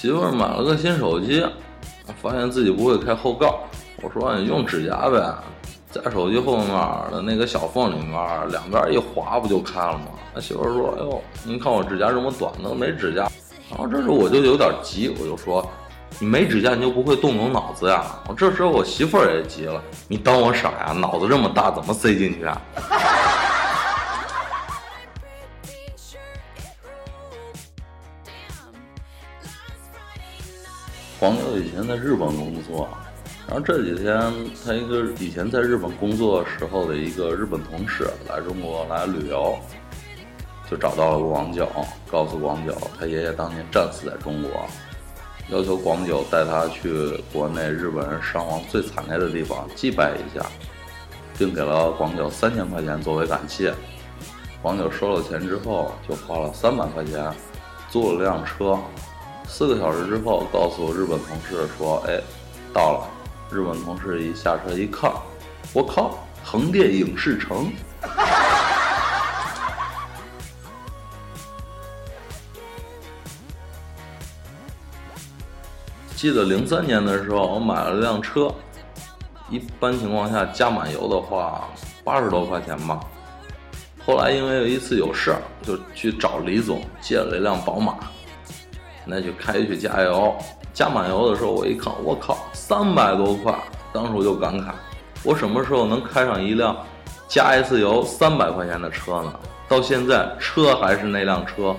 媳妇儿买了个新手机，发现自己不会开后盖。我说你用指甲呗，在手机后面的那个小缝里面，两边一划不就开了吗？那媳妇儿说：“哎呦，您看我指甲这么短，都没指甲。”然后这时候我就有点急，我就说：“你没指甲，你就不会动动脑子呀？”我这时候我媳妇儿也急了：“你当我傻呀？脑子这么大，怎么塞进去啊？”黄牛以前在日本工作。然后这几天，他一个以前在日本工作时候的一个日本同事来中国来旅游，就找到了广九，告诉广九他爷爷当年战死在中国，要求广九带他去国内日本人伤亡最惨烈的地方祭拜一下，并给了广九三千块钱作为感谢。广九收了钱之后，就花了三百块钱租了辆车，四个小时之后告诉日本同事说：“哎，到了。”日本同事一下车一看，我靠，横店影视城！记得零三年的时候，我买了辆车，一般情况下加满油的话八十多块钱吧。后来因为有一次有事儿，就去找李总借了一辆宝马，那就开去加油。加满油的时候，我一看，我靠，三百多块！当时我就感慨，我什么时候能开上一辆加一次油三百块钱的车呢？到现在车还是那辆车，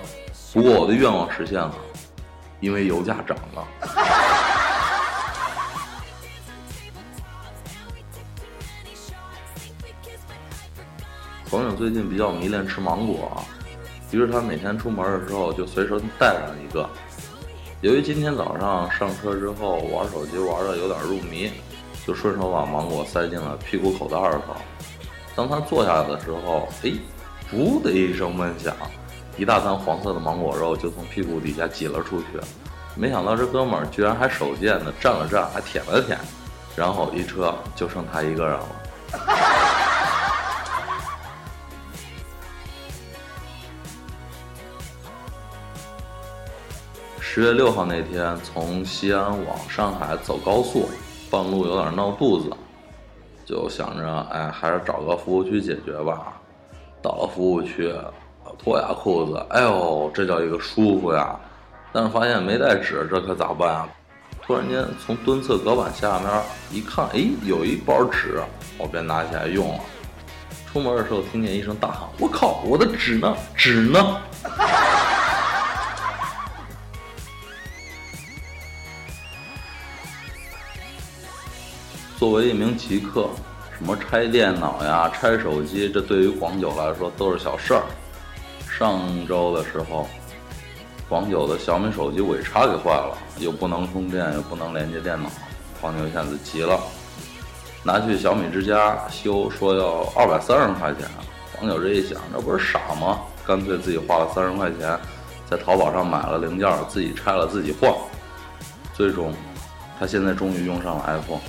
不过我的愿望实现了，因为油价涨了。朋友最近比较迷恋吃芒果，于是他每天出门的时候就随身带上一个。由于今天早上上车之后玩手机玩的有点入迷，就顺手把芒果塞进了屁股口袋里头。当他坐下来的时候，哎，噗的一声闷响，一大滩黄色的芒果肉就从屁股底下挤了出去。没想到这哥们儿居然还手贱的蘸了蘸，还舔了舔，然后一车就剩他一个人了。十月六号那天，从西安往上海走高速，半路有点闹肚子，就想着，哎，还是找个服务区解决吧。到了服务区，脱下裤子，哎呦，这叫一个舒服呀！但是发现没带纸，这可咋办啊？突然间，从蹲厕隔板下面一看，哎，有一包纸，我便拿起来用了。出门的时候，听见一声大喊：“我靠，我的纸呢？纸呢？”作为一名极客，什么拆电脑呀、拆手机，这对于广九来说都是小事儿。上周的时候，广九的小米手机尾插给坏了，又不能充电，又不能连接电脑，黄九一下子急了，拿去小米之家修，说要二百三十块钱。黄九这一想，这不是傻吗？干脆自己花了三十块钱，在淘宝上买了零件，自己拆了自己换。最终，他现在终于用上了 iPhone。